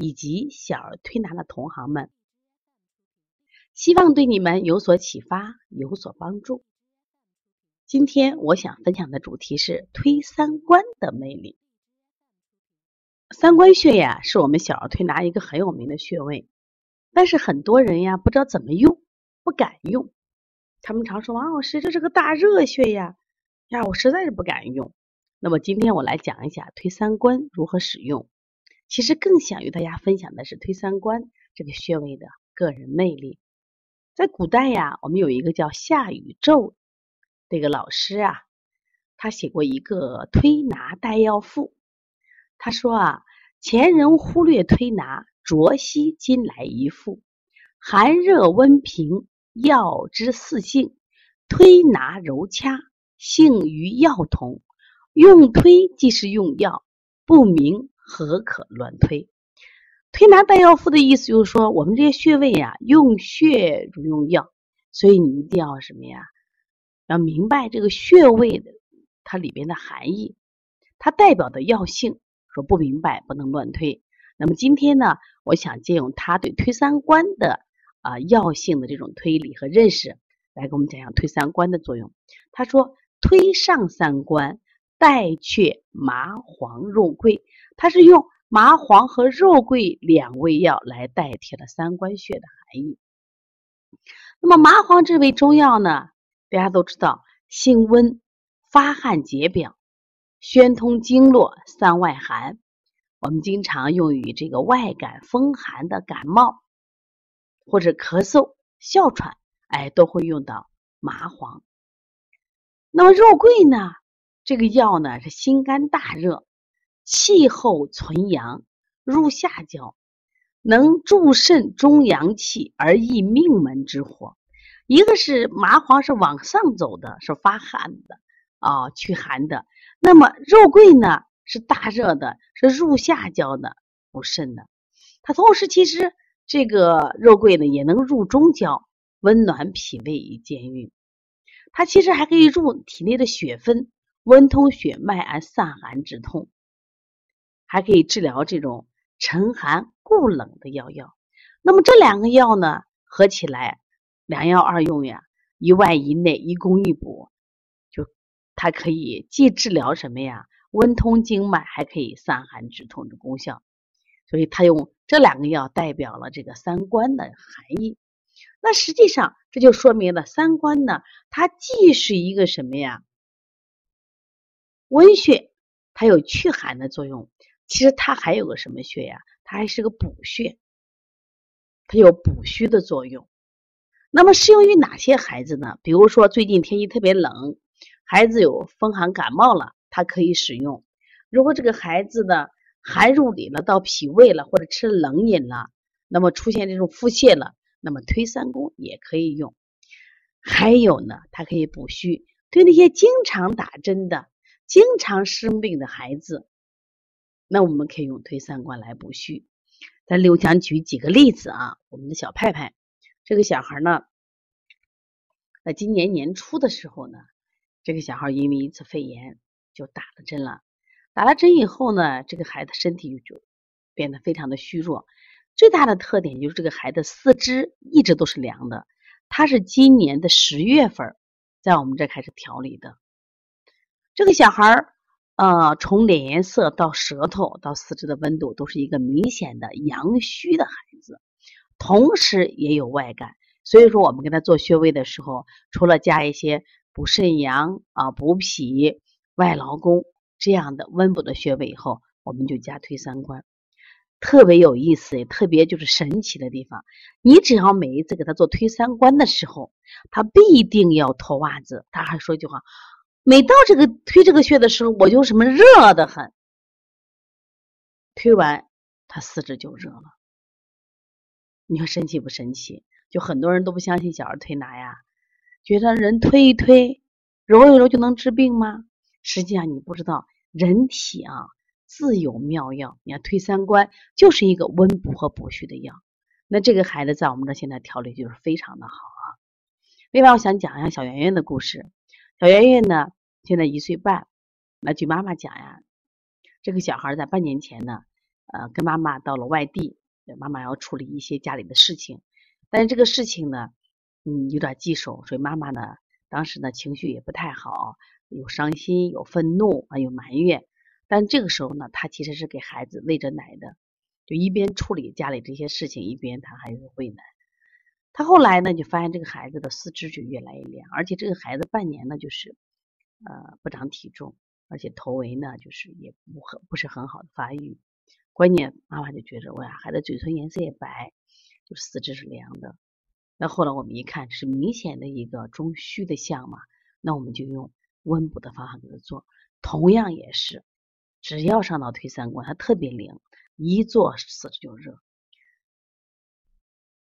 以及小儿推拿的同行们，希望对你们有所启发、有所帮助。今天我想分享的主题是推三关的魅力。三关穴呀，是我们小儿推拿一个很有名的穴位，但是很多人呀不知道怎么用，不敢用。他们常说王老师，这是个大热穴呀，呀，我实在是不敢用。那么今天我来讲一下推三关如何使用。其实更想与大家分享的是推三关这个穴位的个人魅力。在古代呀，我们有一个叫夏禹宙。这个老师啊，他写过一个推拿代要赋。他说啊，前人忽略推拿，浊兮今来一赋。寒热温平，药之四性；推拿揉掐，性与药同。用推即是用药，不明何可乱推？推拿代要赋的意思就是说，我们这些穴位呀，用穴如用药，所以你一定要什么呀？要明白这个穴位的它里边的含义，它代表的药性。说不明白不能乱推。那么今天呢，我想借用他对推三关的啊药性的这种推理和认识，来给我们讲讲推三关的作用。他说，推上三关，代却麻黄肉桂，它是用麻黄和肉桂两味药来代替了三关穴的含义。那么麻黄这味中药呢？大家都知道，性温，发汗解表，宣通经络，散外寒。我们经常用于这个外感风寒的感冒，或者咳嗽、哮喘，哎，都会用到麻黄。那么肉桂呢？这个药呢是心肝大热，气候存阳，入下焦，能助肾中阳气而益命门之火。一个是麻黄是往上走的，是发汗的啊，驱寒的。那么肉桂呢是大热的，是入下焦的，补肾的。它同时其实这个肉桂呢也能入中焦，温暖脾胃以健运。它其实还可以入体内的血分，温通血脉而散寒止痛，还可以治疗这种沉寒固冷的药药。那么这两个药呢合起来。良药二用呀，一外一内，一攻一补，就它可以既治疗什么呀，温通经脉，还可以散寒止痛的功效。所以它用这两个药代表了这个三关的含义。那实际上这就说明了三关呢，它既是一个什么呀，温穴，它有祛寒的作用。其实它还有个什么穴呀？它还是个补穴，它有补虚的作用。那么适用于哪些孩子呢？比如说最近天气特别冷，孩子有风寒感冒了，他可以使用。如果这个孩子的寒入里了，到脾胃了，或者吃冷饮了，那么出现这种腹泻了，那么推三宫也可以用。还有呢，它可以补虚，对那些经常打针的、经常生病的孩子，那我们可以用推三关来补虚。咱刘强举几个例子啊，我们的小派派。这个小孩呢，在今年年初的时候呢，这个小孩因为一次肺炎就打了针了。打了针以后呢，这个孩子身体就变得非常的虚弱。最大的特点就是这个孩子四肢一直都是凉的。他是今年的十月份在我们这开始调理的。这个小孩儿呃，从脸颜色到舌头到四肢的温度，都是一个明显的阳虚的孩子。同时也有外感，所以说我们给他做穴位的时候，除了加一些补肾阳啊、补脾、外劳宫这样的温补的穴位以后，我们就加推三关，特别有意思，也特别就是神奇的地方。你只要每一次给他做推三关的时候，他必定要脱袜子。他还说一句话：每到这个推这个穴的时候，我就什么热的很。推完他四肢就热了。你说神奇不神奇？就很多人都不相信小儿推拿呀，觉得人推一推、揉一揉就能治病吗？实际上你不知道，人体啊自有妙药。你看推三关就是一个温补和补虚的药。那这个孩子在我们这现在调理就是非常的好啊。另外，我想讲一下小圆圆的故事。小圆圆呢，现在一岁半。那据妈妈讲呀，这个小孩在半年前呢，呃，跟妈妈到了外地。妈妈要处理一些家里的事情，但是这个事情呢，嗯，有点棘手，所以妈妈呢，当时呢情绪也不太好，有伤心，有愤怒啊，有埋怨。但这个时候呢，他其实是给孩子喂着奶的，就一边处理家里这些事情，一边他还是喂奶。她后来呢，就发现这个孩子的四肢就越来越凉，而且这个孩子半年呢，就是呃不长体重，而且头围呢，就是也不很不是很好的发育。关键妈妈就觉着，哎呀，孩子嘴唇颜色也白，就四肢是凉的。那后来我们一看，是明显的一个中虚的象嘛，那我们就用温补的方法给他做。同样也是，只要上到推三关，他特别灵，一做四肢就热。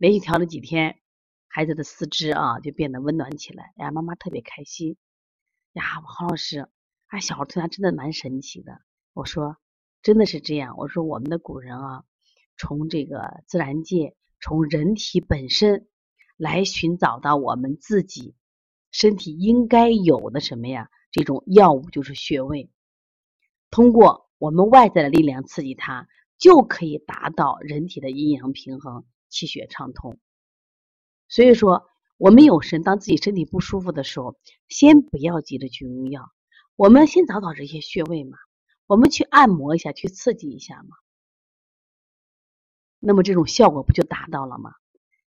连续调了几天，孩子的四肢啊就变得温暖起来。哎呀，妈妈特别开心。呀，黄老师，哎，小儿推拿真的蛮神奇的。我说。真的是这样，我说我们的古人啊，从这个自然界，从人体本身来寻找到我们自己身体应该有的什么呀？这种药物就是穴位，通过我们外在的力量刺激它，就可以达到人体的阴阳平衡、气血畅通。所以说，我们有时当自己身体不舒服的时候，先不要急着去用药，我们先找找这些穴位嘛。我们去按摩一下，去刺激一下嘛，那么这种效果不就达到了吗？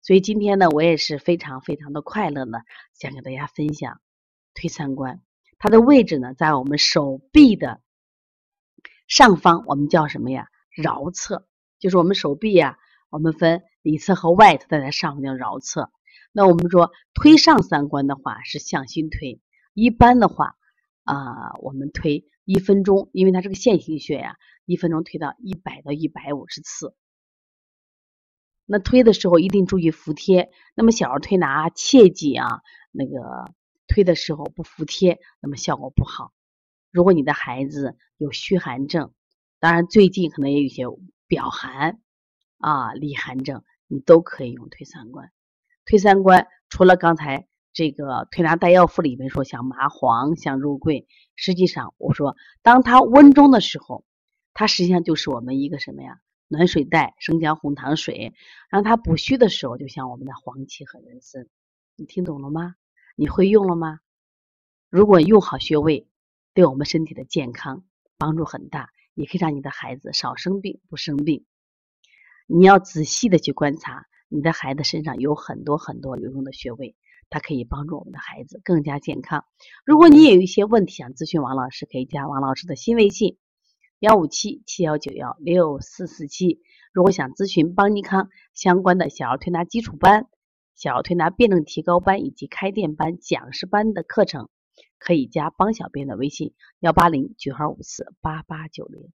所以今天呢，我也是非常非常的快乐呢，想给大家分享推三关。它的位置呢，在我们手臂的上方，我们叫什么呀？桡侧，就是我们手臂呀，我们分里侧和外侧，在上方叫桡侧。那我们说推上三关的话是向心推，一般的话啊，我们推。一分钟，因为它是个线性穴呀，一分钟推到一百到一百五十次。那推的时候一定注意服帖。那么小儿推拿切记啊，那个推的时候不服帖，那么效果不好。如果你的孩子有虚寒症，当然最近可能也有些表寒啊、里寒症，你都可以用推三关。推三关除了刚才。这个推拿带药赋里面说，像麻黄、像肉桂，实际上我说，当它温中的时候，它实际上就是我们一个什么呀？暖水袋，生姜、红糖水。让它补虚的时候，就像我们的黄芪和人参。你听懂了吗？你会用了吗？如果用好穴位，对我们身体的健康帮助很大，也可以让你的孩子少生病、不生病。你要仔细的去观察，你的孩子身上有很多很多有用的穴位。它可以帮助我们的孩子更加健康。如果你也有一些问题想咨询王老师，可以加王老师的新微信：幺五七七幺九幺六四四七。如果想咨询邦尼康相关的小儿推拿基础班、小儿推拿辩证提高班以及开店班、讲师班的课程，可以加邦小编的微信：幺八零九二五四八八九零。